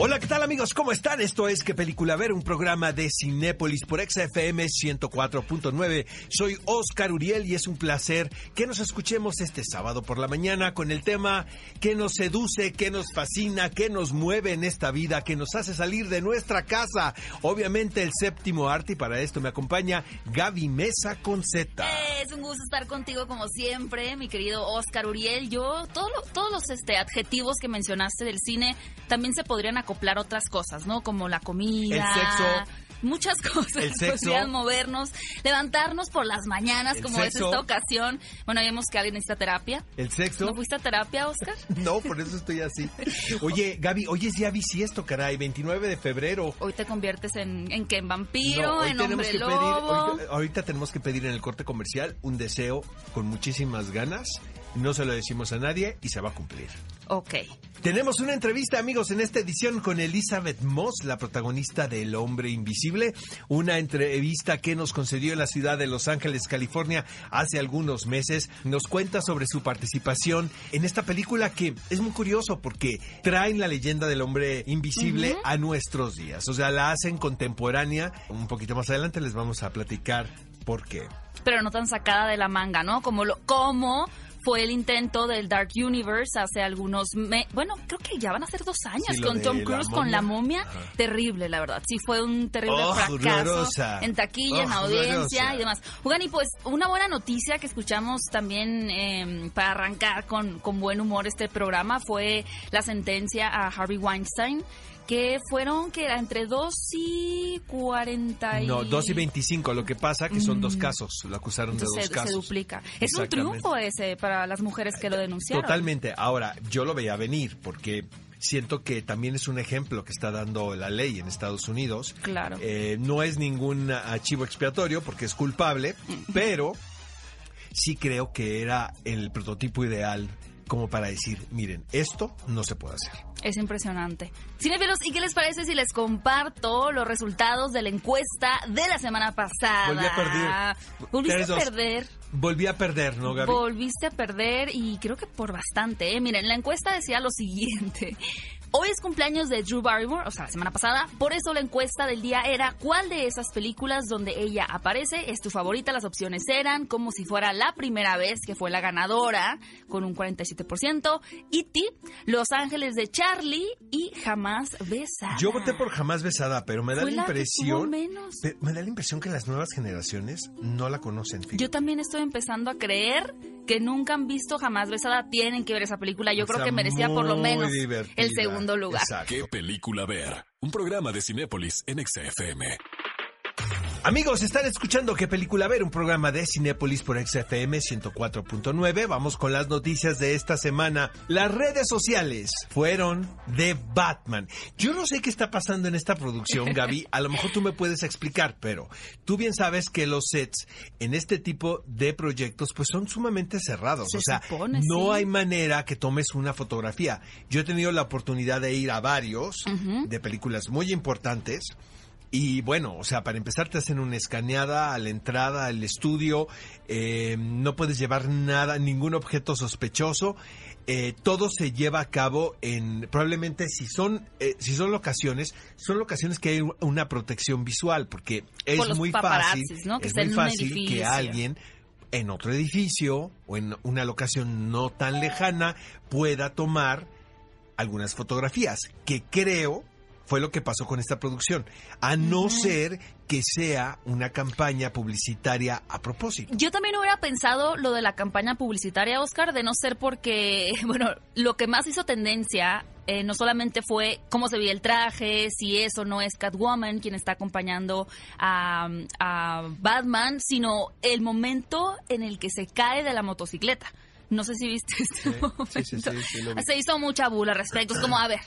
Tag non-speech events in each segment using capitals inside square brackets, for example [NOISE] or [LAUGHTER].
Hola, ¿qué tal amigos? ¿Cómo están? Esto es ¿Qué película ver? Un programa de Cinépolis por XFM 104.9. Soy Oscar Uriel y es un placer que nos escuchemos este sábado por la mañana con el tema que nos seduce, que nos fascina, que nos mueve en esta vida, que nos hace salir de nuestra casa. Obviamente el séptimo arte y para esto me acompaña Gaby Mesa con. Es un gusto estar contigo como siempre, mi querido Oscar Uriel. Yo, todo todos los este, adjetivos que mencionaste del cine también se podrían acoplar otras cosas, ¿no? Como la comida. El sexo. Muchas [LAUGHS] cosas. El sexo. Podrían movernos, levantarnos por las mañanas, El como es sexo. esta ocasión. Bueno, vemos que alguien necesita terapia. El sexo. ¿No fuiste a terapia, Oscar? [LAUGHS] No, por eso estoy así. Oye, Gaby, hoy es día bisiesto, caray, 29 de febrero. Hoy te conviertes en, en en vampiro, No, hoy en hombre lobo. pedir, ahorita, ahorita tenemos que pedir en el corte comercial un deseo con muchísimas ganas. No se lo decimos a nadie y se va a cumplir. Ok. Tenemos una entrevista, amigos, en esta edición con Elizabeth Moss, la protagonista de El Hombre Invisible. Una entrevista que nos concedió en la ciudad de Los Ángeles, California, hace algunos meses. Nos cuenta sobre su participación en esta película que es muy curioso porque traen la leyenda del hombre invisible a nuestros días. O sea, la hacen contemporánea. Un poquito más adelante les vamos a platicar por qué. pero no tan sacada de la manga, ¿no? Como lo, como fue el intento del Dark Universe hace algunos bueno, creo que ya van a ser dos años Sí, con Tom la Cruise con la momia. Ajá. Terrible, la verdad. Sí, fue un terrible Oh, fracaso en taquilla, en Oh, audiencia y demás. Jugan, y pues una buena noticia que escuchamos también eh, para arrancar con, con buen humor este programa fue la sentencia a Harvey Weinstein que fueron que era entre 2 y 40 y... No, 2 y 25. Lo que pasa que son dos Mm. casos. Lo acusaron de dos se, se casos. duplica. Es un triunfo ese para las mujeres que lo denunciaron. Totalmente. Ahora, yo lo veía venir porque siento que también es un ejemplo que está dando la ley en Estados Unidos. Claro. Eh, no es ningún archivo expiatorio porque es culpable, pero sí creo que era el prototipo ideal como para decir, miren, esto no se puede hacer. Es impresionante. Cinefilos, ¿y qué les parece si les comparto los resultados de la encuesta de la semana pasada? Volví a perder. Volviste Tres, a perder. Volví a perder, ¿no, Gaby? Volviste a perder y creo que por bastante. ¿eh? Miren, la encuesta decía lo siguiente. Hoy es cumpleaños de Drew Barrymore, o sea, la semana pasada. Por eso la encuesta del día era ¿cuál de esas películas donde ella aparece es tu favorita? Las opciones eran como si fuera la primera vez que fue la ganadora, con un 47%. E.T., Los Ángeles de Charlie y Jamás Besada. Yo voté por jamás besada, pero me da Fue la impresión, menos. me da la impresión que las nuevas generaciones no la conocen. fíjate. Yo también estoy empezando a creer que nunca han visto Jamás Besada. Tienen que ver esa película. Yo creo que merecía por lo menos divertida. el segundo lugar. Exacto. ¿Qué película ver? Un programa de Cinépolis en XFM. Amigos, están escuchando qué película ver, un programa de Cinépolis por XFM 104.9. Vamos con las noticias de esta semana. Las redes sociales fueron de Batman. Yo no sé qué está pasando en esta producción, [LAUGHS] Gaby. A lo mejor tú me puedes explicar, pero tú bien sabes que los sets en este tipo de proyectos pues son sumamente cerrados. Se o sea, supone, no sí. hay manera que tomes una fotografía. Yo he tenido la oportunidad de ir a varios de películas muy importantes. Y bueno, o sea, para empezar te hacen una escaneada a la entrada al estudio, eh, no puedes llevar nada, ningún objeto sospechoso, eh, todo se lleva a cabo en, probablemente si son, eh, si son locaciones, son locaciones que hay una protección visual, porque es Por muy fácil, ¿no? Que es muy fácil que alguien en otro edificio o en una locación no tan lejana pueda tomar algunas fotografías, que creo fue lo que pasó con esta producción, a no ser que sea una campaña publicitaria a propósito. Yo también hubiera pensado lo de la campaña publicitaria, Oscar, de no ser porque, [LAUGHS] bueno, lo que más hizo tendencia eh, no solamente fue cómo se veía el traje, si eso no es Catwoman quien está acompañando a, a Batman, sino el momento en el que se cae de la motocicleta. No sé si viste este momento. sí, sí, sí, sí, lo vi. Se hizo mucha bula al respecto. Es como, a ver,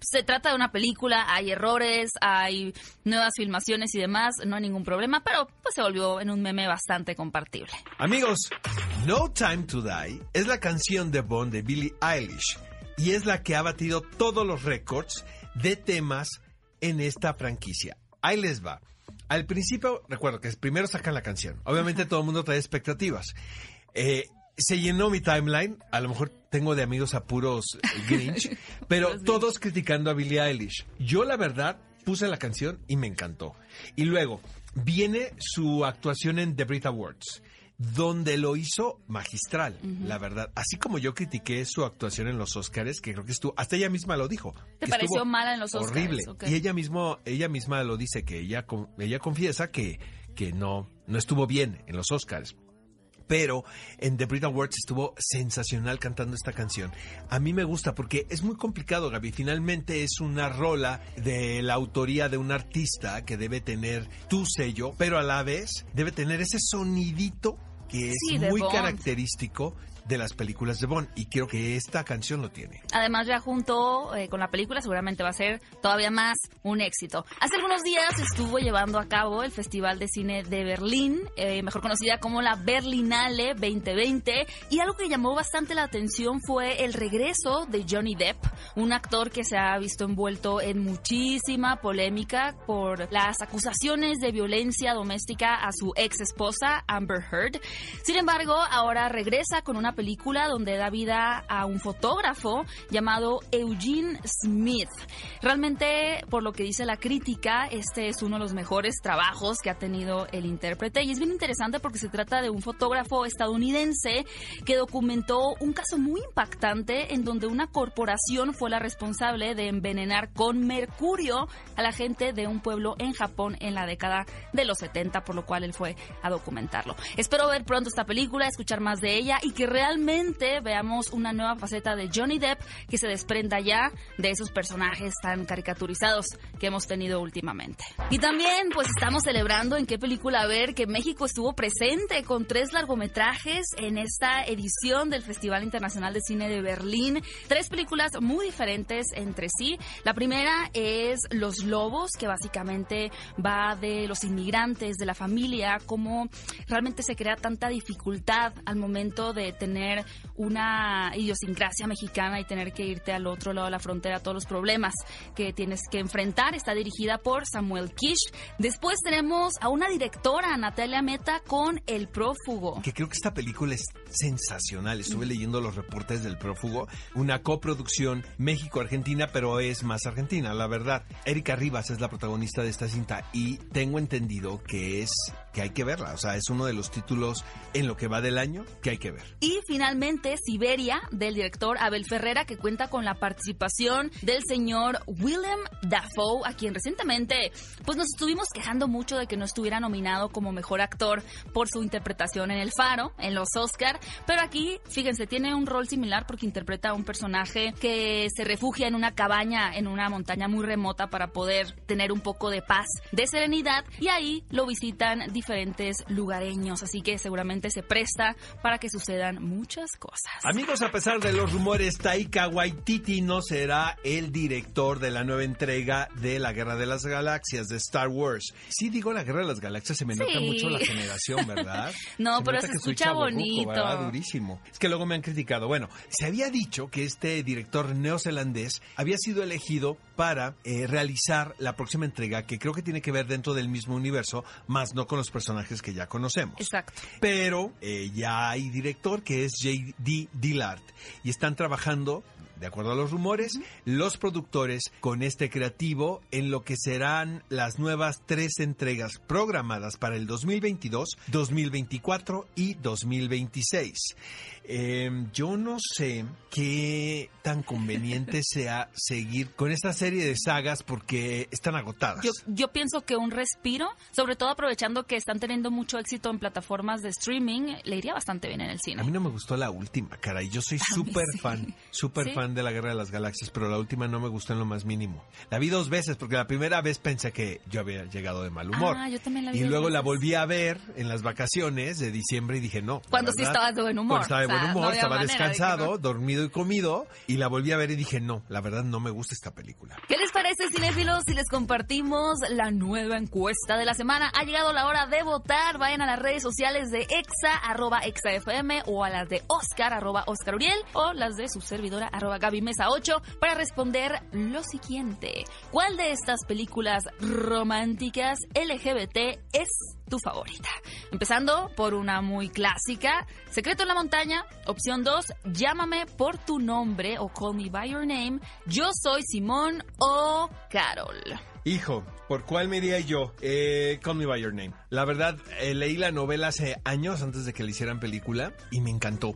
se trata de una película, hay errores, hay nuevas filmaciones y demás, no hay ningún problema, pero pues se volvió en un meme bastante compartible. Amigos, No Time to Die es la canción de Bond de Billie Eilish y es la que ha batido todos los récords de temas en esta franquicia. Ahí les va. Al principio, recuerdo que primero sacan la canción. Obviamente todo el mundo trae expectativas. Eh, se llenó mi timeline. A lo mejor tengo de amigos a puros eh, Grinch, [LAUGHS] pero todos criticando a Billie Eilish. Yo, la verdad, puse la canción y me encantó. Y luego viene su actuación en The Brit Awards. Donde lo hizo magistral, la verdad. Así como yo critiqué su actuación en los Oscars, que creo que estuvo, hasta ella misma lo dijo. ¿Te que pareció mala en los Oscars? Horrible. Y ella mismo, ella misma lo dice que ella, ella confiesa que, que no, no estuvo bien en los Oscars. Pero en The Brit Awards estuvo sensacional cantando esta canción. A mí me gusta porque es muy complicado, Gaby. Finalmente es una rola de la autoría de un artista que debe tener tu sello, pero a la vez debe tener ese sonidito que es Sí, muy Bond. característico de las películas de Bond. Y creo que esta canción lo tiene. Además, ya junto eh, con la película seguramente va a ser todavía más un éxito. Hace algunos días estuvo llevando a cabo el Festival de Cine de Berlín, eh, mejor conocida como la Berlinale 2020, y algo que llamó bastante la atención fue el regreso de Johnny Depp, un actor que se ha visto envuelto en muchísima polémica por las acusaciones de violencia doméstica a su ex esposa Amber Heard. Sin embargo, ahora regresa con una película donde da vida a un fotógrafo llamado Eugene Smith. Realmente, por lo que dice la crítica, este es uno de los mejores trabajos que ha tenido el intérprete y es bien interesante porque se trata de un fotógrafo estadounidense que documentó un caso muy impactante en donde una corporación fue la responsable de envenenar con mercurio a la gente de un pueblo en Japón en la década de los 70, por lo cual él fue a documentarlo. Espero ver pronto esta película, escuchar más de ella y que realmente veamos una nueva faceta de Johnny Depp que se desprenda ya de esos personajes tan caricaturizados que hemos tenido últimamente. Y también pues estamos celebrando en qué película ver que México estuvo presente con tres largometrajes en esta edición del Festival Internacional de Cine de Berlín. Tres películas muy diferentes entre sí. La primera es Los Lobos, que básicamente va de los inmigrantes, de la familia, cómo realmente se crea tanta dificultad al momento de tener una idiosincrasia mexicana y tener que irte al otro lado de la frontera, todos los problemas que tienes que enfrentar. Está dirigida por Samuel Kish. Después tenemos a una directora, Natalia Meta, con El Prófugo. que creo que esta película es sensacional. Estuve leyendo los reportes del prófugo, una coproducción México-Argentina, pero es más argentina, la verdad. Erika Rivas es la protagonista de esta cinta y tengo entendido que es que hay que verla, o sea, es uno de los títulos en lo que va del año que hay que ver. Y finalmente Siberia, del director Abel Ferrera, que cuenta con la participación del señor Willem Dafoe, a quien recientemente pues nos estuvimos quejando mucho de que no estuviera nominado como mejor actor por su interpretación en El Faro, en los Oscar, pero aquí, fíjense, tiene un rol similar porque interpreta a un personaje que se refugia en una cabaña en una montaña muy remota para poder tener un poco de paz, de serenidad, y ahí lo visitan diferentes lugareños, así que seguramente se presta para que sucedan muchas cosas. Amigos, a pesar de los rumores, Taika Waititi no será el director de la nueva entrega de la Guerra de las Galaxias de Star Wars. Sí digo la Guerra de las Galaxias, se me nota mucho la generación, ¿verdad? [LAUGHS] No, me pero se escucha bonito. ¿verdad? Durísimo. Es que luego me han criticado. Bueno, se había dicho que este director neozelandés había sido elegido para eh, realizar la próxima entrega que creo que tiene que ver dentro del mismo universo, más no con los personajes que ya conocemos. Exacto. Pero eh, ya hay director que es J.D. Dillard y están trabajando, de acuerdo a los rumores, los productores con este creativo en lo que serán las nuevas tres entregas programadas para el 2022, 2024 y 2026. Eh, yo no sé qué tan conveniente [LAUGHS] sea seguir con esta serie de sagas porque están agotadas. Yo, yo pienso que un respiro, sobre todo aprovechando que están teniendo mucho éxito en plataformas de streaming, le iría bastante bien en el A cine. mí no me gustó la última, caray. Yo soy A súper sí. fan, súper ¿Sí? fan de la Guerra de las Galaxias, pero la última no me gustó en lo más mínimo. La vi dos veces porque la primera vez pensé que yo había llegado de mal humor. Ah, yo también la vi y luego la volví a ver en las vacaciones de diciembre y dije no. Cuando sí estabas de buen humor. Cuando estaba de O sea, buen humor, estaba de descansado, dormido y comido y la volví a ver y dije no, la verdad no me gusta esta película. ¿Qué les parece, cinéfilos, si les compartimos la nueva encuesta de la semana? Ha llegado la hora de votar. Vayan a las redes sociales de Exa, arroba ExaFM, o a las de Oscar, arroba Oscar Uriel, o las de su servidora, arroba Gaby Mesa 8 para responder lo siguiente. ¿Cuál de estas películas románticas LGBT es tu favorita? Empezando por una muy clásica, Secreto en la Montaña. Opción 2, Llámame por tu nombre o Call Me By Your Name. Yo soy Simón o Carol. Hijo, ¿por cuál me iría yo? Eh, Call Me By Your Name. La verdad, eh, leí la novela hace años antes de que le hicieran película y me encantó.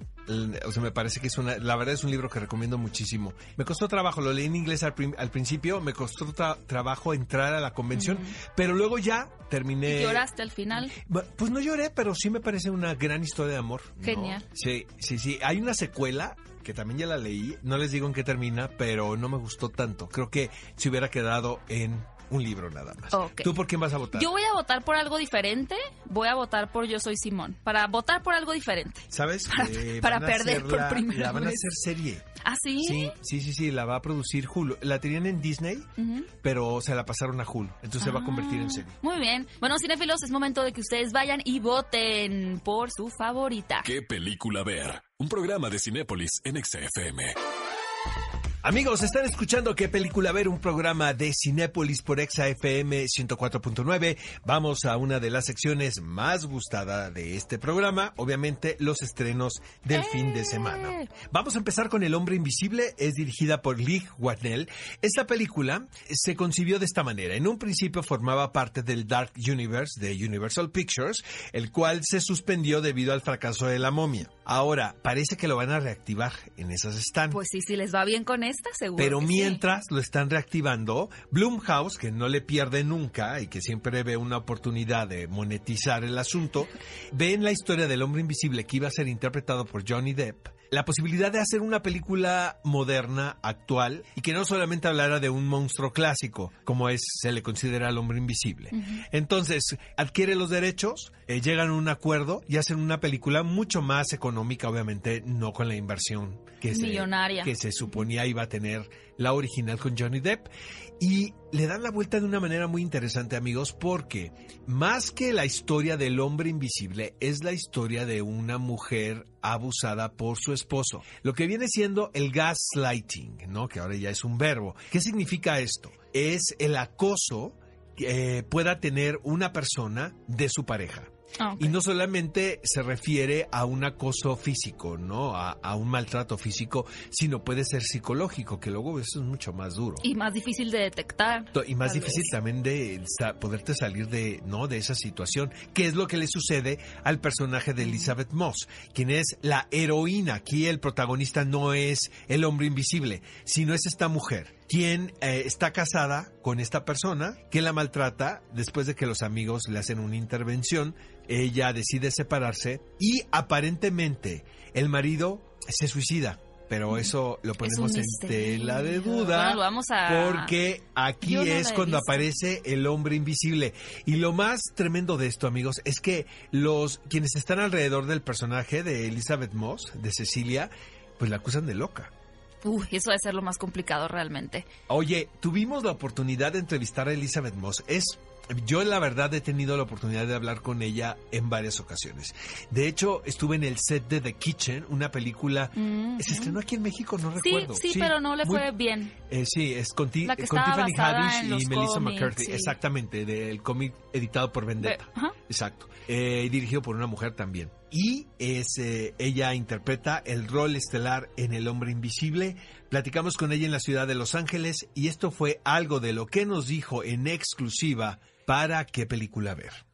O sea, me parece que es una... La verdad es un libro que recomiendo muchísimo. Me costó trabajo, lo leí en inglés al, prim- al principio, me costó tra- trabajo entrar a la convención, pero luego ya terminé... ¿Y lloraste al final? Pues no lloré, pero sí me parece una gran historia de amor. ¿no? Genial. Sí, sí, sí. Hay una secuela que también ya la leí. No les digo en qué termina, pero no me gustó tanto. Creo que se hubiera quedado en un libro nada más. ¿Tú por quién vas a votar? Yo voy a votar por algo diferente. Voy a votar por Yo Soy Simón. Para votar por algo diferente. ¿Sabes? Para- Eh, para perder por hacerla- primera La van a hacer serie. ¿Ah, sí? Sí, sí, sí, sí. La va a producir Hulu. La tenían en Disney, pero se la pasaron a Hulu. Entonces se va a convertir en Ah, serie. Muy bien. Bueno, cinéfilos, es momento de que ustedes vayan y voten por su favorita. ¿Qué película ver? Un programa de Cinépolis en XFM. Amigos, están escuchando qué película ver, un programa de Cinépolis por Exa FM 104.9. Vamos a una de las secciones más gustada de este programa, obviamente los estrenos del fin de semana. Vamos a empezar con El hombre invisible, es dirigida por Lee Watnell. Esta película se concibió de esta manera. En un principio formaba parte del Dark Universe de Universal Pictures, el cual se suspendió debido al fracaso de La momia. Ahora, parece que lo van a reactivar, en esas están. Pues sí, si les va bien con esta, seguro. Pero que sí. mientras lo están reactivando, Blumhouse, que no le pierde nunca y que siempre ve una oportunidad de monetizar el asunto, ve en la historia del hombre invisible que iba a ser interpretado por Johnny Depp la posibilidad de hacer una película moderna, actual, y que no solamente hablara de un monstruo clásico, como es se le considera al hombre invisible. Entonces, adquiere los derechos, eh, llegan a un acuerdo y hacen una película mucho más económica, obviamente, no con la inversión que se, que se suponía iba a tener la original con Johnny Depp. Y le dan la vuelta de una manera muy interesante, amigos, porque más que la historia del hombre invisible, es la historia de una mujer abusada por su esposo. Lo que viene siendo el gaslighting, ¿no? Que ahora ya es un verbo. ¿Qué significa esto? Es el acoso que eh, pueda tener una persona de su pareja. Ah. Y no solamente se refiere a un acoso físico, ¿no? A, a un maltrato físico, sino puede ser psicológico, que luego eso es mucho más duro. Y más difícil de detectar. Y más difícil vez. también de sa- poderte salir de, ¿no? de esa situación. ¿Qué es lo que le sucede al personaje de Elizabeth Moss? Quien es la heroína. Aquí el protagonista no es el hombre invisible, sino es esta mujer. Quien eh, está casada con esta persona que la maltrata después de que los amigos le hacen una intervención. Ella decide separarse y aparentemente el marido se suicida. Pero eso lo ponemos en tela de duda. Bueno, lo vamos a- Porque aquí no es cuando aparece el hombre invisible. Y lo más tremendo de esto, amigos, es que los quienes están alrededor del personaje de Elizabeth Moss, de Cecilia, pues la acusan de loca. Uy, eso debe ser lo más complicado realmente. Oye, tuvimos la oportunidad de entrevistar a Elizabeth Moss. Es yo la verdad he tenido la oportunidad de hablar con ella en varias ocasiones. De hecho, estuve en el set de The Kitchen, una película Mm, se estrenó aquí en México, no Sí, recuerdo. sí, pero no le muy- fue bien. Eh, sí, es con, Ti- con Tiffany Haddish y Melissa McCarthy. sí. Exactamente, del cómic editado por Vendetta. Ve- ajá. Exacto. Eh, dirigido por una mujer también. Y es, ella interpreta el rol estelar en El Hombre Invisible. Platicamos con ella en la ciudad de Los Ángeles y esto fue algo de lo que nos dijo en exclusiva para qué película ver.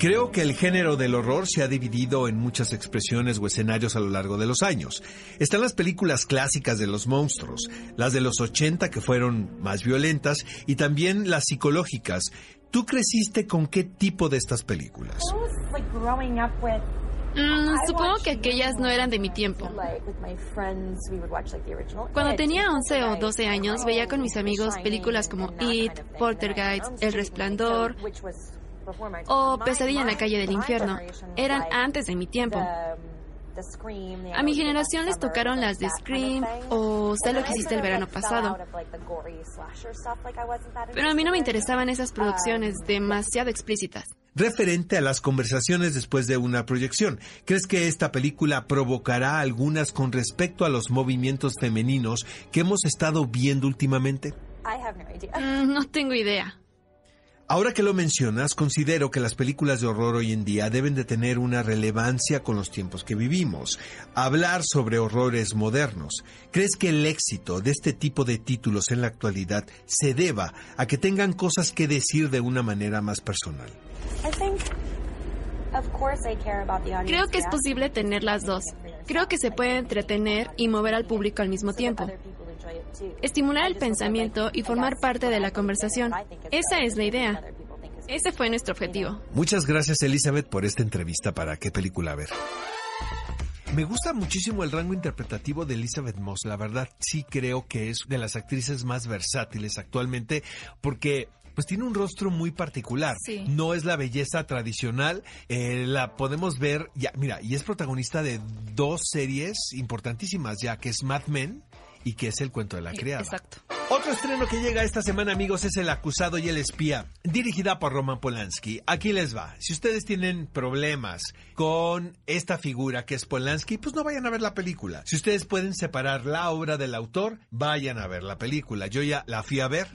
Creo que el género del horror se ha dividido en muchas expresiones o escenarios a lo largo de los años. Están las películas clásicas de los monstruos, las de los 80 que fueron más violentas y también las psicológicas. ¿Tú creciste con qué tipo de estas películas? Mm, supongo que aquellas no eran de mi tiempo. Cuando tenía 11 o 12 años, veía con mis amigos películas como It, Poltergeist, El Resplandor o Pesadilla en la calle del infierno. Eran antes de mi tiempo. A mi generación les tocaron las de Scream o Sé lo que hiciste el verano pasado. Pero a mí no me interesaban esas producciones demasiado explícitas. referente a las conversaciones después de una proyección. ¿Crees que esta película provocará algunas con respecto a los movimientos femeninos que hemos estado viendo últimamente? Mm, no tengo idea. Ahora que lo mencionas, considero que las películas de horror hoy en día deben de tener una relevancia con los tiempos que vivimos. Hablar sobre horrores modernos. ¿Crees que el éxito de este tipo de títulos en la actualidad se deba a que tengan cosas que decir de una manera más personal? Creo que es posible tener las dos. Creo que se puede entretener y mover al público al mismo tiempo estimular el pensamiento y formar parte de la conversación. Esa es la idea. Ese fue nuestro objetivo. Muchas gracias Elizabeth por esta entrevista para qué película ver. Me gusta muchísimo el rango interpretativo de Elizabeth Moss, la verdad sí creo que es de las actrices más versátiles actualmente porque pues tiene un rostro muy particular. No es la belleza tradicional. Eh, la podemos ver, ya, mira, y es protagonista de dos series importantísimas ya, que es Mad Men y que es el cuento de la criada. Exacto. Otro estreno que llega esta semana, amigos, es El acusado y el espía, dirigida por Roman Polanski. Aquí les va. Si ustedes tienen problemas con esta figura que es Polanski, pues no vayan a ver la película. Si ustedes pueden separar la obra del autor, vayan a ver la película. Yo ya la fui a ver,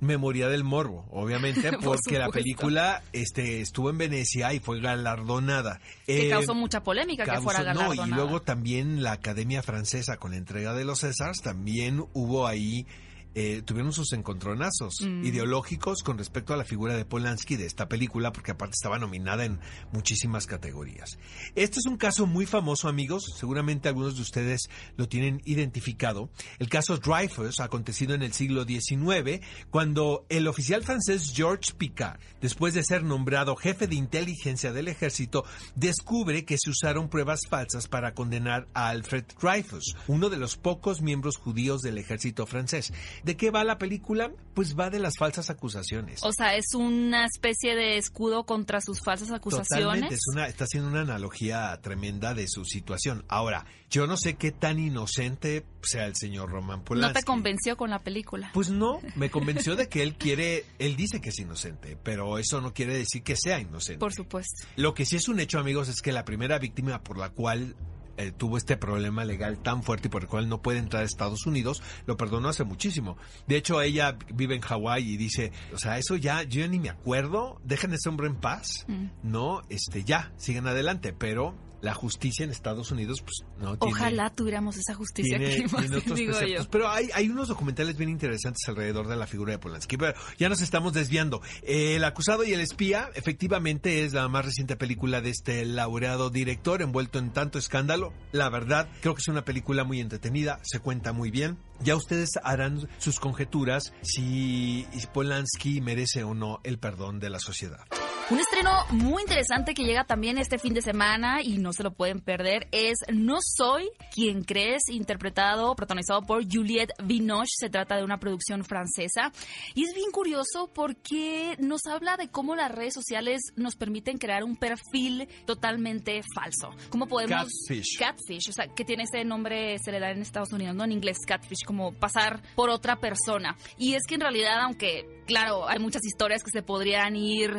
Memoria del Morbo, obviamente, [LAUGHS] porque la película este, estuvo en Venecia y fue galardonada. Que eh, causó mucha polémica que fuera galardonada. No, y luego también la Academia Francesa con la entrega de los Césars, también hubo ahí eh, tuvieron sus encontronazos mm. ideológicos con respecto a la figura de Polanski de esta película, porque aparte estaba nominada en muchísimas categorías. Este es un caso muy famoso, amigos, seguramente algunos de ustedes lo tienen identificado. El caso Dreyfus, acontecido en el siglo XIX, cuando el oficial francés Georges Picard, después de ser nombrado jefe de inteligencia del ejército, descubre que se usaron pruebas falsas para condenar a Alfred Dreyfus, uno de los pocos miembros judíos del ejército francés. ¿De qué va la película? Pues va de las falsas acusaciones. O sea, es una especie de escudo contra sus falsas acusaciones. Totalmente, es una, está haciendo una analogía tremenda de su situación. Ahora, yo no sé qué tan inocente sea el señor Roman Polanski. ¿No te convenció con la película? Pues no, me convenció de que él quiere, él dice que es inocente, pero eso no quiere decir que sea inocente. Por supuesto. Lo que sí es un hecho, amigos, es que la primera víctima por la cual eh, tuvo este problema legal tan fuerte y por el cual no puede entrar a Estados Unidos, lo perdonó hace muchísimo. De hecho, ella vive en Hawái y dice, o sea, eso ya, yo ni me acuerdo, dejen a ese hombre en paz, mm. ¿no? Este, ya, sigan adelante, pero la justicia en Estados Unidos, pues no tiene, Ojalá tuviéramos esa justicia tiene, otros digo Pero hay, hay unos documentales bien interesantes alrededor de la figura de Polanski. Pero ya nos estamos desviando. el acusado y el espía, efectivamente, es la más reciente película de este laureado director envuelto en tanto escándalo. La verdad, creo que es una película muy entretenida, se cuenta muy bien. Ya ustedes harán sus conjeturas si Polanski merece o no el perdón de la sociedad. Un estreno muy interesante que llega también este fin de semana y no se lo pueden perder es No Soy quien crees, interpretado, protagonizado por Juliette Binoche. Se trata de una producción francesa y es bien curioso porque nos habla de cómo las redes sociales nos permiten crear un perfil totalmente falso. ¿Cómo podemos... Catfish. Catfish, o sea, que tiene ese nombre, se le da en Estados Unidos, ¿no? En inglés, catfish, como pasar por otra persona. Y es que en realidad, aunque claro, hay muchas historias que se podrían ir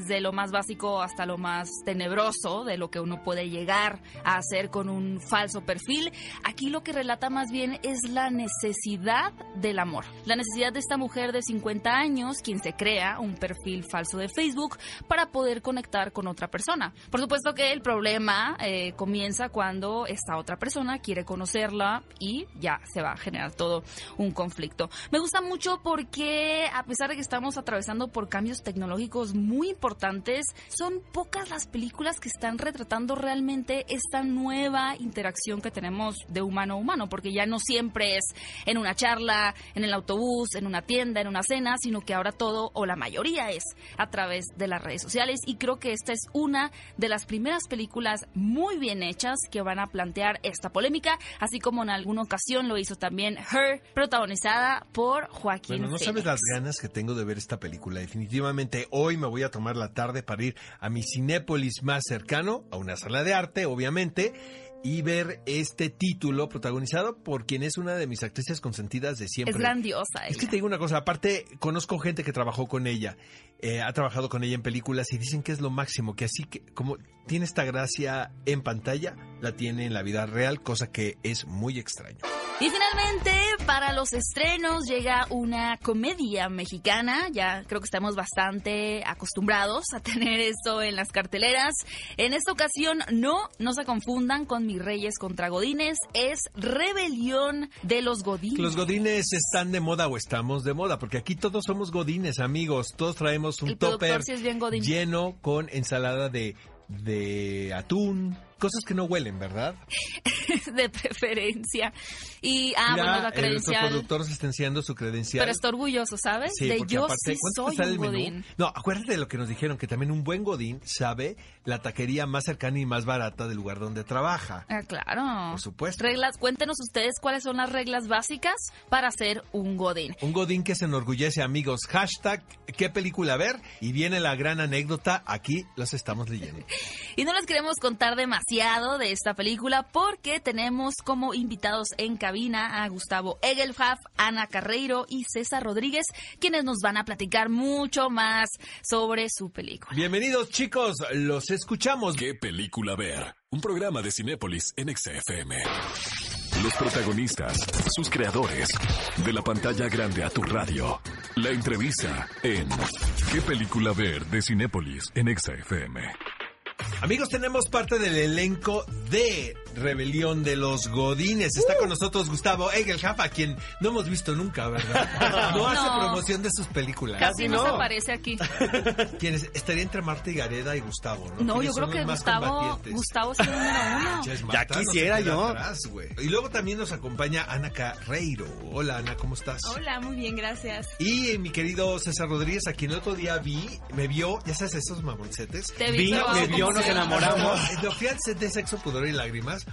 desde lo más básico hasta lo más tenebroso de lo que uno puede llegar a hacer con un falso perfil. Aquí lo que relata más bien es la necesidad del amor. La necesidad de esta mujer de 50 años, quien se crea un perfil falso de Facebook para poder conectar con otra persona. Por supuesto que el problema eh, comienza cuando esta otra persona quiere conocerla y ya se va a generar todo un conflicto. Me gusta mucho porque a pesar de que estamos atravesando por cambios tecnológicos muy importantes, son pocas las películas que están retratando realmente esta nueva interacción que tenemos de humano a humano, porque ya no siempre es en una charla, en el autobús, en una tienda, en una cena, sino que ahora todo o la mayoría es a través de las redes sociales y creo que esta es una de las primeras películas muy bien hechas que van a plantear esta polémica, así como en alguna ocasión lo hizo también Her, protagonizada por Joaquín. Bueno, no sabes las ganas que tengo de ver esta película. Definitivamente hoy me voy a tomar la tarde para ir a mi Cinépolis más cercano, a una sala de arte, obviamente, y ver este título protagonizado por quien es una de mis actrices consentidas de siempre. Es grandiosa. Es que ella. te digo una cosa, aparte conozco gente que trabajó con ella, eh, ha trabajado con ella en películas y dicen que es lo máximo, que así que como tiene esta gracia en pantalla, la tiene en la vida real, cosa que es muy extraño. Y finalmente, para los estrenos llega una comedia mexicana. Ya creo que estamos bastante acostumbrados a tener esto en las carteleras. En esta ocasión, no, no se confundan con Mis Reyes contra Godines. Es Rebelión de los Godines. ¿Los godines están de moda o estamos de moda? Porque aquí todos somos godines, amigos. Todos traemos un El topper sí lleno con ensalada de, de atún, cosas que no huelen, ¿verdad? [LAUGHS] de preferencia. Y, ah, Mira, bueno, la eh, credencial. productor se está enseñando su credencial. Pero está orgulloso, ¿sabes? Sí, de yo aparte, sí ¿cuánto soy un el menú? godín. No, acuérdate de lo que nos dijeron, que también un buen godín sabe la taquería más cercana y más barata del lugar donde trabaja. Ah, claro. Por supuesto. Reglas, cuéntenos ustedes cuáles son las reglas básicas para ser un godín. Un godín que se enorgullece, amigos. Hashtag, ¿qué película ver? Y viene la gran anécdota, aquí los estamos leyendo. [LAUGHS] Y no les queremos contar demasiado de esta película porque tenemos como invitados en cabina a Gustavo Egelhaf, Ana Carreiro y César Rodríguez, quienes nos van a platicar mucho más sobre su película. Bienvenidos chicos, los escuchamos. ¿Qué película ver? Un programa de Cinépolis en XFM. Los protagonistas, sus creadores, de la pantalla grande a tu radio. La entrevista en ¿Qué película ver? de Cinépolis en XFM. Amigos, tenemos parte del elenco de Rebelión de los Godines. Está con nosotros Gustavo Egelhaf, a quien no hemos visto nunca, ¿verdad? [LAUGHS] No hace No. promoción de sus películas. Casi no, no. se aparece aquí. [LAUGHS] ¿Quiénes? Estaría entre Marta y Gareda y Gustavo, ¿no? No, yo ¿Quiénes creo que Gustavo? Gustavo es el número [LAUGHS] uno. Ya Marta quisiera yo. atrás, y luego también nos acompaña Ana Carreiro. Hola, Ana, ¿cómo estás? Hola, muy bien, gracias. Y eh, mi querido César Rodríguez, a quien el otro día vi, me vio, ya sabes, esos mamoncetes. Te Vi, me como nos enamoramos. Lo fui al set de Sexo, Pudor y Lágrimas,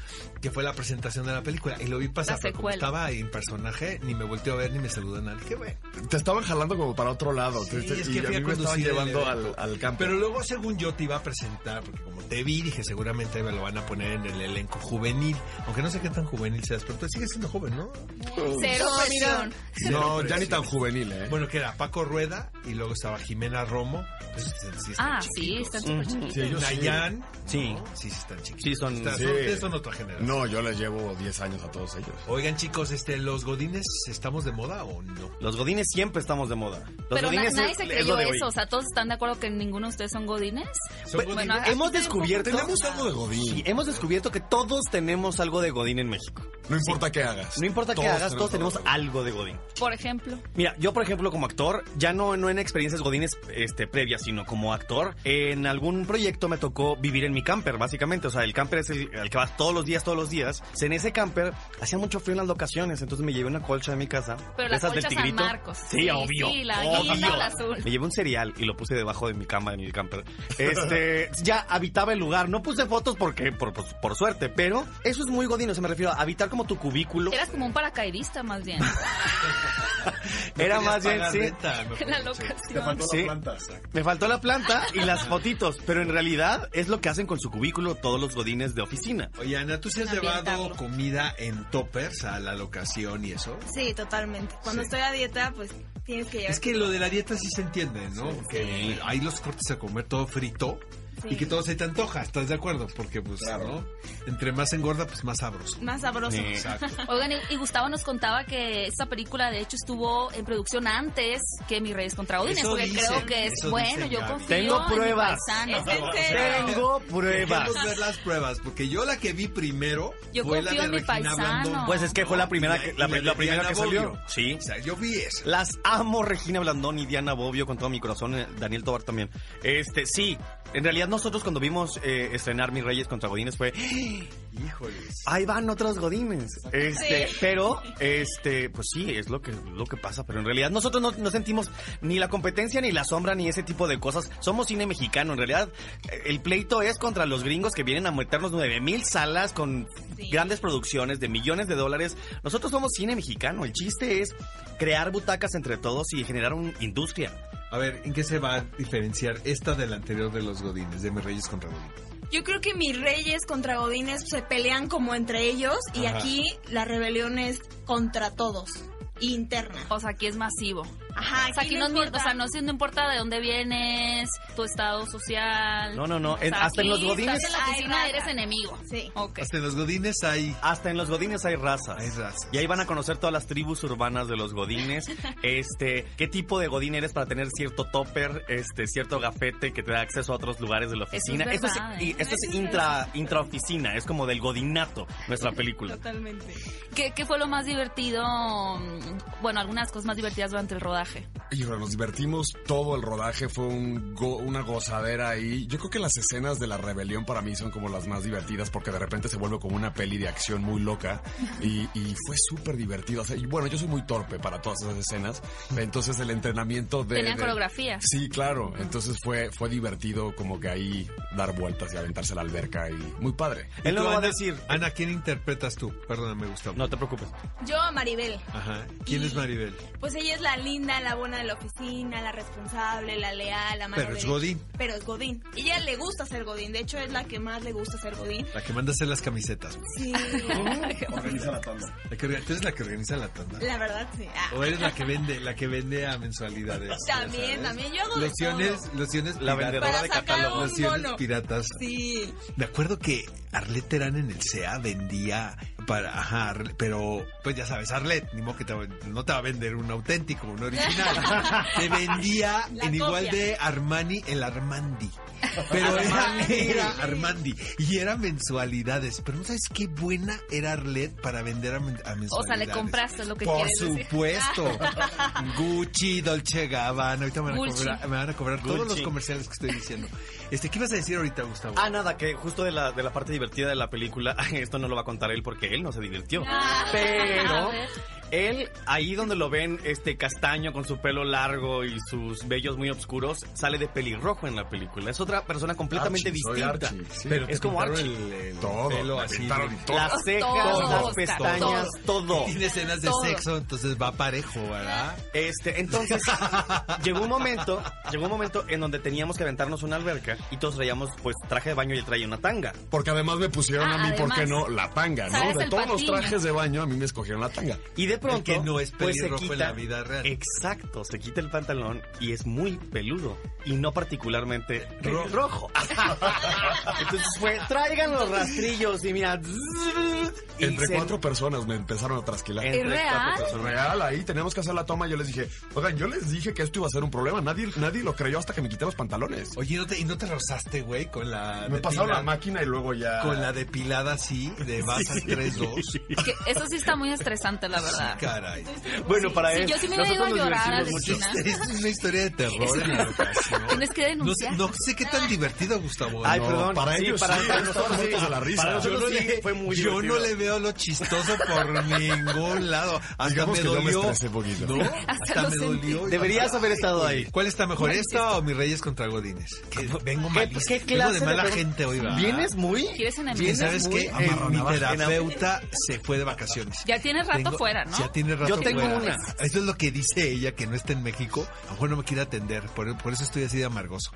que fue la presentación de la película, y lo vi pasar, pero como estaba en personaje, ni me volteó a ver, ni me saludó nada. Qué bueno. Te estaban jalando como para otro lado. Sí, te- te- es y que fui a mí me estaban llevando al, campo. Pero luego, según yo, te iba a presentar, porque como te vi, dije, seguramente me lo van a poner en el elenco juvenil, aunque no sé qué tan juvenil seas, pero tú sigues siendo joven, ¿no? Cero presión. no, ya ni tan juvenil, ¿eh? Bueno, que era Paco Rueda, y luego estaba Jimena Romo. Pues, sí Ah, sí, están súper chiquitos. Sí, ellos sí. Sí. ¿no? sí, sí están chiquitos. Sí, son- Están- sí. Ustedes son otra generación. No, yo les llevo 10 años a todos ellos. Oigan, chicos, este, ¿los godines estamos de moda o no? Los godines siempre estamos de moda. Los Pero na- nadie es- se es creyó hoy. eso. O sea, todos están de acuerdo que ninguno de ustedes son godines. ¿Son Bueno, godines? Hemos tenemos descubierto- Tenemos algo de Godín. Sí, hemos descubierto que todos tenemos algo de godín en México. No importa qué hagas. No importa qué hagas, todos tenemos algo de algo de godín. Por ejemplo. Mira, yo por ejemplo como actor, ya no, no en experiencias godines este, previas, sino como actor, en algún proyecto me tocó vivir en mi camper, básicamente. O sea, el camper es el, el que vas todos los días, todos los días. En ese camper hacía mucho frío en las locaciones, entonces me llevé una colcha de mi casa. Pero de la esas del colcha San tigrito. Marcos. Sí, Sí, obvio. sí, la obvio. guinda o la azul. Me llevé un cereal y lo puse debajo de mi cama en el camper. Este, [LAUGHS] ya habitaba el lugar. No puse fotos porque, por, por, por suerte, pero eso es muy godino. Se me refiero a habitar como tu cubículo. Eras como un paracaidista más bien. [LAUGHS] Era más bien, sí. renta, mejor la locación. Sí. Me faltó la planta y las fotitos, pero en realidad es lo que hacen con su cubículo todos los godines de oficina. Oye, Ana, ¿tú sí has llevado comida en toppers a la locación y eso? Sí, totalmente. Cuando Sí. estoy a dieta, pues tienes que llevar. Es que lo de la dieta sí se entiende, ¿no? que hay los cortes a comer todo frito Sí. y que todo se te antoja, ¿estás de acuerdo? Porque, pues, ¿no? Entre más engorda, pues más sabroso. Más sabroso. Sí. Exacto. Oigan, y, Gustavo nos contaba que esta película de hecho estuvo en producción antes que Mi Reyes contra Godines, Eso porque dicen, creo que es bueno, dicen, yo confío Tengo en mi pruebas. paisano. ¿Es en serio? Tengo pruebas. Queremos ver las pruebas, porque yo la que vi primero Yo fue la confío de en mi Regina paisano. Blandón. Pues es que fue la primera que, la, primera Diana que salió. Bobbio. Sí. O sea, yo vi esa. Las amo Regina Blandón y Diana Bobbio con todo mi corazón, eh, Daniel Tobar también. Este, sí, en realidad nosotros cuando vimos eh, estrenar Mis Reyes contra Godines fue, Híjoles. ahí van otros Godines. Este, Sí. pero, este, pues sí, es lo que, lo que pasa, pero en realidad nosotros no, no sentimos ni la competencia, ni la sombra, ni ese tipo de cosas. Somos cine mexicano, en realidad eh, el pleito es contra los gringos que vienen a meternos 9000 salas con Sí. grandes producciones de millones de dólares. Nosotros somos cine mexicano, el chiste es crear butacas entre todos y generar una industria. A ver, ¿en qué se va a diferenciar esta del anterior de los Godines, de Mis Reyes contra Godines? Yo creo que mis reyes contra Godines se pelean como entre ellos y Ajá. aquí la rebelión es contra todos, interna. O sea, aquí es masivo. Ajá, O sea, aquí no, importa. o sea, no, no importa de dónde vienes, tu estado social. No, no, no. O En- sea, hasta en los godines- Estás en la oficina, eres enemigo. Sí. Ok. Hasta en los godines hay, Hasta en los godines hay razas. hay razas. Y ahí van a conocer todas las tribus urbanas de los godines. [LAUGHS] Este, qué tipo de godín eres para tener cierto topper, este, cierto gafete que te da acceso a otros lugares de la Eso es oficina. esto es, verdad, y ¿eh? esto es es intra, intraoficina, es como del godinato, nuestra película. Totalmente. ¿Qué, qué fue lo más divertido? Bueno, algunas cosas más divertidas durante el rodaje. Híjole, nos divertimos todo el rodaje, fue un go- una gozadera ahí. Yo creo que las escenas de la rebelión para mí son como las más divertidas porque de repente se vuelve como una peli de acción muy loca y, y fue súper divertido. O sea, y bueno, yo soy muy torpe para todas esas escenas, entonces el entrenamiento de... Tenían de- coreografía. Sí, claro, entonces fue, fue divertido como que ahí dar vueltas y aventarse a la alberca y muy padre. Él lo va a Ana? decir. Ana, ¿quién interpretas tú? Perdóname, Gustavo. No te preocupes. Yo a Maribel. Ajá. ¿Quién Y- es Maribel? Pues ella es la linda, la buena de la oficina, la responsable, la leal, la mano Pero es derecha. Godín. Pero es Godín. Ella le gusta ser Godín. De hecho, es la que más le gusta ser Godín. La que manda hacer las camisetas. Sí. [LAUGHS] Organiza la tanda. La que, ¿Tú eres la que organiza la tanda? la verdad, sí. Ah. ¿O eres la que vende, la que vende a mensualidades? [LAUGHS] También, también. Yo hago Lociones, todo. lociones La vendedora Para de catálogo. Lociones mono. piratas. Sí. Me acuerdo que Arlette Terán en el CEA vendía para, ajá, pero pues ya sabes, Arlette, ni modo que te va- no te va a vender un auténtico, un original. Te [LAUGHS] vendía La en igual de Armani el Armandi. Pero era, era Armandi y era mensualidades. Pero no sabes qué buena era Arlette para vender a, men- a mensualidades. O sea, le compraste lo que Por quieres decir. supuesto. [LAUGHS] Gucci, Dolce Gabbana. Ahorita me van a Gucci. cobrar, me van a cobrar todos los comerciales que estoy diciendo. Este, ¿qué ibas a decir ahorita, Gustavo? Ah, nada, que justo de la, de la parte divertida de la película, [LAUGHS] esto no lo va a contar él porque él no se divirtió. Ah, Pero a ver. Él, ahí donde lo ven, este castaño con su pelo largo y sus vellos muy oscuros, sale de pelirrojo en la película. Es otra persona completamente Archie, soy distinta. Archie, sí. Pero es como Archie. el, el Todo, pelo así. Las cejas, Todo, las pestañas, todo. Tiene escenas de Todo. sexo, entonces va parejo, ¿verdad? Este, entonces, [LAUGHS] llegó un momento, llegó un momento en donde teníamos que aventarnos una alberca y todos traíamos pues traje de baño y él traía una tanga. Porque además me pusieron Ah, a mí, ¿por qué además. no? La tanga, ¿Sabes ¿no? De todos los trajes de baño, a mí me escogieron la tanga. Y de pronto, que no es pues se pelirrojo en quita, la vida real. Exacto, se quita el pantalón y es muy peludo y no particularmente Ro- rojo. [LAUGHS] Entonces fue, traigan los rastrillos y mira. y Entre se- cuatro personas me empezaron a trasquilar. ¿Es real? ahí teníamos que hacer la toma. Yo les dije, oigan, yo les dije que esto iba a ser un problema. Nadie, nadie lo creyó hasta que me quité los pantalones. Oye, ¿no te, ¿y no te rozaste, güey, con la Me pasaron la máquina y luego ya. Con la depilada así, de al [LAUGHS] 3-2? Que eso sí está muy estresante, la verdad. Caray. Bueno, para Sí, él. yo sí me a nosotros nos llorar a divertimos mucho. es una historia de terror en la. Tienes que No sé, denunciar. no sé qué tan divertido, Gustavo. Ay, No, perdón. para sí, ellos para, sí, para nosotros sí. de la risa. Para Yo, nosotros no sí le, fue muy yo no le veo lo chistoso por [LAUGHS] ningún lado. Hasta Digamos me que yo me dolió. poquito. ¿No? Hasta me sentí. dolió. Deberías haber estado ahí. ¿Cuál está mejor, esta o mis Reyes contra Godines? Que vengo ¿Qué, malísimo. qué Vengo clase de mala gente hoy, ¿verdad? Vienes muy. ¿Quieres enemigos? Sabes muy que mi terapeuta se fue de vacaciones. Ya tienes rato fuera, ¿no? Ya tiene rato Yo tengo fuera. una. Eso es lo que dice ella, que no está en México. A lo mejor no me quiere atender, por, por eso estoy así de amargoso.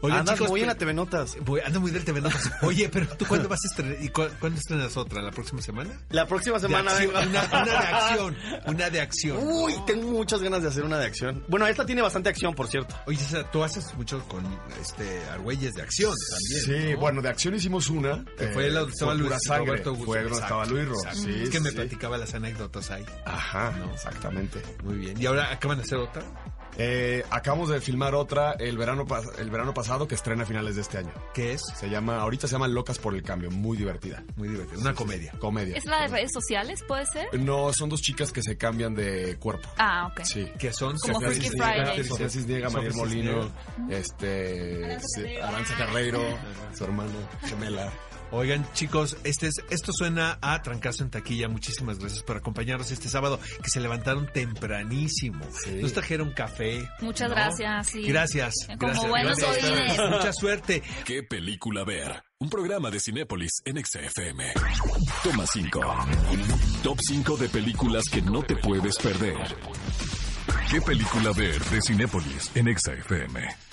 Oigan, Andas chicos, muy en la TV Notas. Voy, ando muy del TV Notas. Oye, pero ¿tú cuándo vas a estrenar? ¿Y cu- cuándo estrenas otra? ¿La próxima semana? La próxima De semana acción, vengo. una, una de acción. [LAUGHS] Una de acción. Uy, tengo muchas ganas de hacer una de acción. Bueno, esta tiene bastante acción, por cierto. Oye, César, tú haces mucho con este Argüelles de acción también. Sí, ¿no? bueno, de acción hicimos una. Que fue la donde estaba fue Luis. Roberto Guzmán. Fue donde estaba Luis Ro. Exacto. Sí, es que me sí. platicaba las anécdotas ahí. Ajá, ¿No? exactamente. Muy bien. ¿Y ahora acaban de hacer otra? Eh, acabamos de filmar otra el verano, el verano pasado que estrena a finales de este año. ¿Qué es? Se llama, ahorita se llama Locas por el Cambio, muy divertida. Muy divertido. Una comedia. Comedia. ¿Es la de redes sociales, puede ser? No, son dos chicas que se cambian de cuerpo. Ah, ok. Sí. Que son Como Sofía Freaky Cisniega, Friday. Sofía Cisniega, María Sofía Molino, este, Aranza Carreiro, su hermana gemela. Oigan, chicos, este es, esto suena a trancazo en taquilla. Muchísimas gracias por acompañarnos este sábado, que se levantaron tempranísimo. Sí. Nos trajeron café. Muchas gracias, sí. Gracias. Como gracias, buenos gracias. oídos. Mucha suerte. ¿Qué película ver? Un programa de Cinépolis en XFM. Toma 5. Top 5 de películas que no te puedes perder. ¿Qué película ver de Cinépolis en XFM?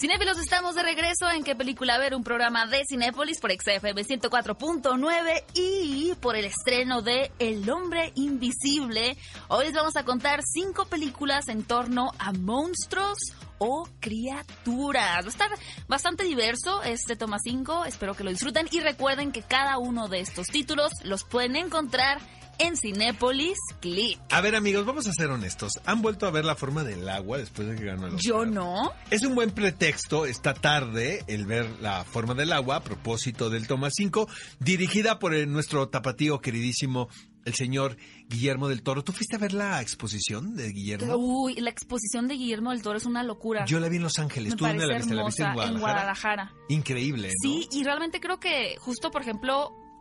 Cinéfilos, estamos de regreso en qué película ver, un programa de Cinépolis por XFM 104.9 y por el estreno de El hombre invisible. Hoy les vamos a contar cinco películas en torno a monstruos o criaturas. Va a estar bastante diverso este toma 5, espero que lo disfruten y recuerden que cada uno de estos títulos los pueden encontrar en Cinépolis Click. A ver, amigos, vamos a ser honestos. ¿Han vuelto a ver la forma del agua después de que ganó el Oscar? Yo no. Es un buen pretexto esta tarde el ver la forma del agua a propósito del toma 5, dirigida por el- nuestro tapatío queridísimo, el señor Guillermo del Toro. ¿Tú fuiste a ver la exposición de Guillermo? Uy, la exposición de Guillermo del Toro es una locura. Yo la vi en Los Ángeles. Me ¿Tú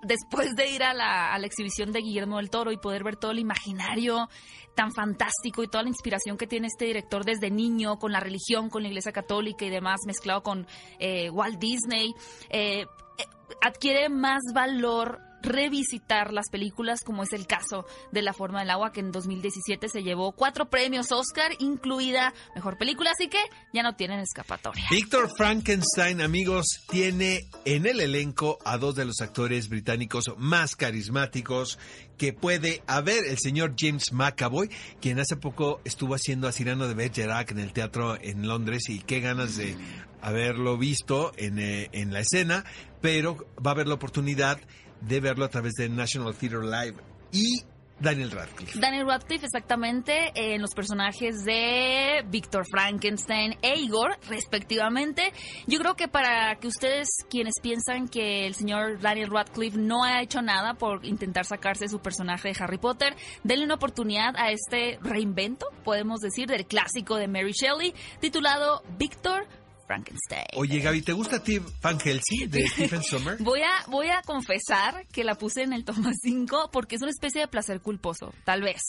después de ir a la, a la exhibición de Guillermo del Toro y poder ver todo el imaginario tan fantástico y toda la inspiración que tiene este director desde niño con la religión, con la Iglesia Católica y demás, mezclado con eh, Walt Disney, eh, eh, adquiere más valor revisitar las películas como es el caso de La Forma del Agua que en 2017 se llevó cuatro premios Oscar incluida Mejor Película así que ya no tienen escapatoria. Víctor Frankenstein, amigos, tiene en el elenco a dos de los actores británicos más carismáticos que puede haber, el señor James McAvoy, quien hace poco estuvo haciendo a Cyrano de Bergerac en el teatro en Londres y qué ganas de haberlo visto en, eh, en la escena, pero va a haber la oportunidad de verlo a través de National Theatre Live y Daniel Radcliffe. Daniel Radcliffe exactamente en los personajes de Víctor Frankenstein e Igor respectivamente. Yo creo que para que ustedes quienes piensan que el señor Daniel Radcliffe no ha hecho nada por intentar sacarse su personaje de Harry Potter, denle una oportunidad a este reinvento, podemos decir, del clásico de Mary Shelley titulado Víctor Frankenstein. Oye, Gaby, ¿te gusta a ti Van Helsing de [LAUGHS] Stephen Sommer? Voy a, voy a confesar que la puse en el toma 5 porque es una especie de placer culposo, tal vez.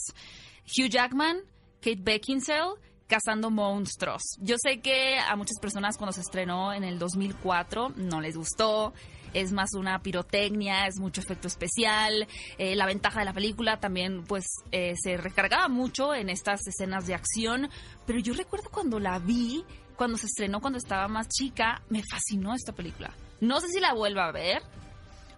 Hugh Jackman, Kate Beckinsale, cazando monstruos. Yo sé que a muchas personas cuando se estrenó en el 2004 no les gustó. Es más una pirotecnia, es mucho efecto especial. Eh, la ventaja de la película también, pues, eh, se recargaba mucho en estas escenas de acción. Pero yo recuerdo cuando la vi, cuando se estrenó, cuando estaba más chica, me fascinó esta película. No sé si la vuelva a ver.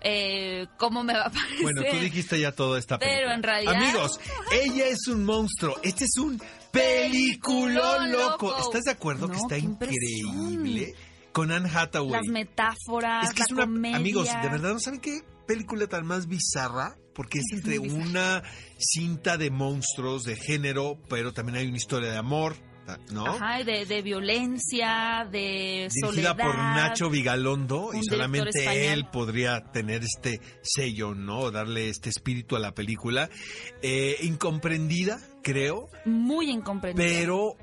Eh, ¿Cómo me va a parecer? Bueno, tú dijiste ya todo esta Pero película. en realidad- Amigos, ella es un monstruo. Este es un peliculón loco. loco. ¿Estás de acuerdo que está increíble? Con Anne Hathaway. Las metáforas, es que la es una. comedia. Amigos, de verdad, ¿no saben qué película tan más bizarra? Porque es entre una cinta de monstruos de género, pero también hay una historia de amor, ¿no? Ajá, de, de violencia, de Dirigida soledad. por Nacho Vigalondo y solamente él podría tener este sello, ¿no? Darle este espíritu a la película. Eh, incomprendida, creo, Muy incomprendida. pero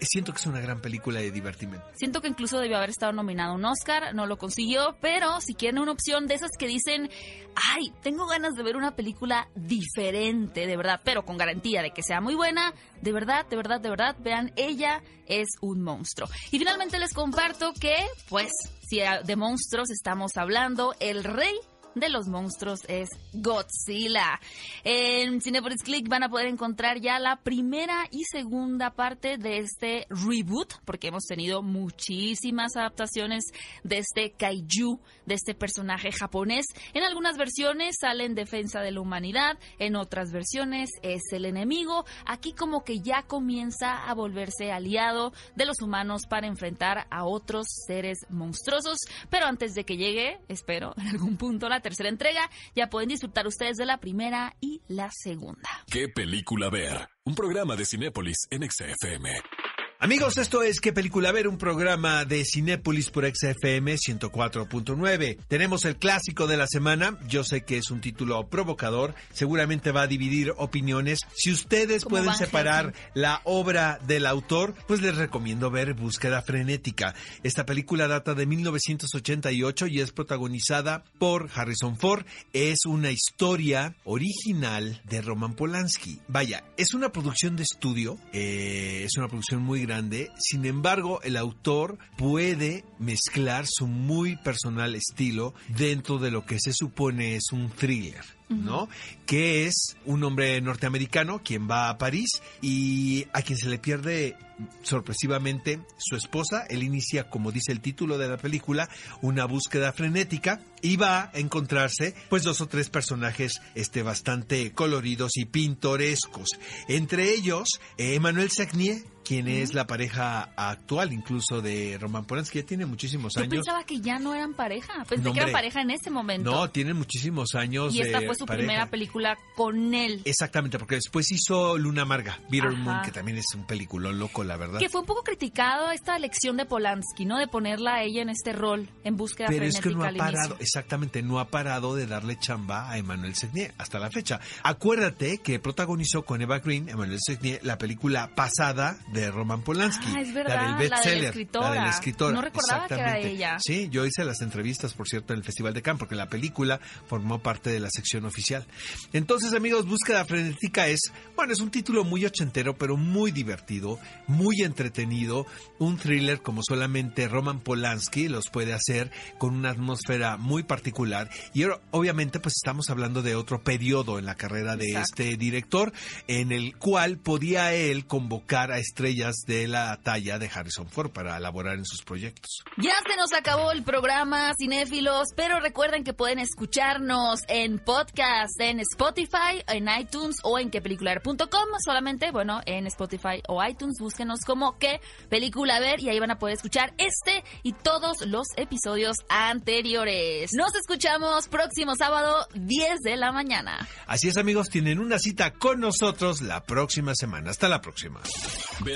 siento que es una gran película de divertimento. Siento que incluso debió haber estado nominado a un Oscar, no lo consiguió, pero si quieren una opción de esas que dicen, ay, tengo ganas de ver una película diferente, de verdad, pero con garantía de que sea muy buena, de verdad, de verdad, de verdad, vean, ella es un monstruo. Y finalmente les comparto que, pues, si de monstruos estamos hablando, el rey de los monstruos es Godzilla. En Cinepolis Click van a poder encontrar ya la primera y segunda parte de este reboot, porque hemos tenido muchísimas adaptaciones de este kaiju, de este personaje japonés. En algunas versiones sale en defensa de la humanidad, en otras versiones es el enemigo. Aquí como que ya comienza a volverse aliado de los humanos para enfrentar a otros seres monstruosos. Pero antes de que llegue, espero, en algún punto la tercera entrega, ya pueden disfrutar ustedes de la primera y la segunda. ¿Qué película ver? Un programa de Cinépolis en XFM. Amigos, esto es ¿Qué película ver? Un programa de Cinépolis por XFM 104.9. Tenemos el clásico de la semana. Yo sé que es un título provocador. Seguramente va a dividir opiniones. Si ustedes pueden separar Helsing. la obra del autor, pues les recomiendo ver Búsqueda Frenética. Esta película data de 1988 y es protagonizada por Harrison Ford. Es una historia original de Roman Polanski. Vaya, es una producción de estudio, eh, es una producción muy grande. Sin embargo, el autor puede mezclar su muy personal estilo dentro de lo que se supone es un thriller. ¿no? Que es un hombre norteamericano quien va a París y a quien se le pierde sorpresivamente su esposa. Él inicia, como dice el título de la película, una búsqueda frenética y va a encontrarse pues dos o tres personajes este, bastante coloridos y pintorescos. Entre ellos, Emmanuel Sagnier, quien es la pareja actual incluso de Roman Polanski, ya tiene muchísimos Yo años. pensaba que ya no eran pareja. Pensé No, que eran pareja en ese momento. No, tienen muchísimos años. y esta de fue su pareja. primera película con él. Exactamente, porque después hizo Luna Amarga, Bitter Ajá. Moon, que también es un peliculón loco, la verdad. Que fue un poco criticado esta elección de Polanski, ¿no? De ponerla a ella en este rol, en búsqueda Pero es que no ha parado, inicio. exactamente, no ha parado de darle chamba a Emmanuel Segnier hasta la fecha. Acuérdate que protagonizó con Eva Green, Emmanuel Segnier, la película pasada de Roman Polanski. Ah, es verdad, la del de bestseller. La de la escritora. No recordaba que era ella. Sí, yo hice las entrevistas, por cierto, en el Festival de Cannes, porque la película formó parte de la sección oficial. Entonces, amigos, Búsqueda Frenética es, bueno, es un título muy ochentero, pero muy divertido, muy entretenido, un thriller como solamente Roman Polanski los puede hacer, con una atmósfera muy particular. Y ahora, obviamente, pues estamos hablando de otro periodo en la carrera de Exacto. este director, en el cual podía él convocar a estrellas de la talla de Harrison Ford para elaborar en sus proyectos. Ya se nos acabó el programa, cinéfilos, pero recuerden que pueden escucharnos en podcast, en Spotify, en iTunes o en quepelicular.com. Solamente, bueno, en Spotify o iTunes, búsquenos como qué película ver y ahí van a poder escuchar este y todos los episodios anteriores. Nos escuchamos próximo sábado, 10 de la mañana. Así es, amigos, tienen una cita con nosotros la próxima semana. Hasta la próxima. Ve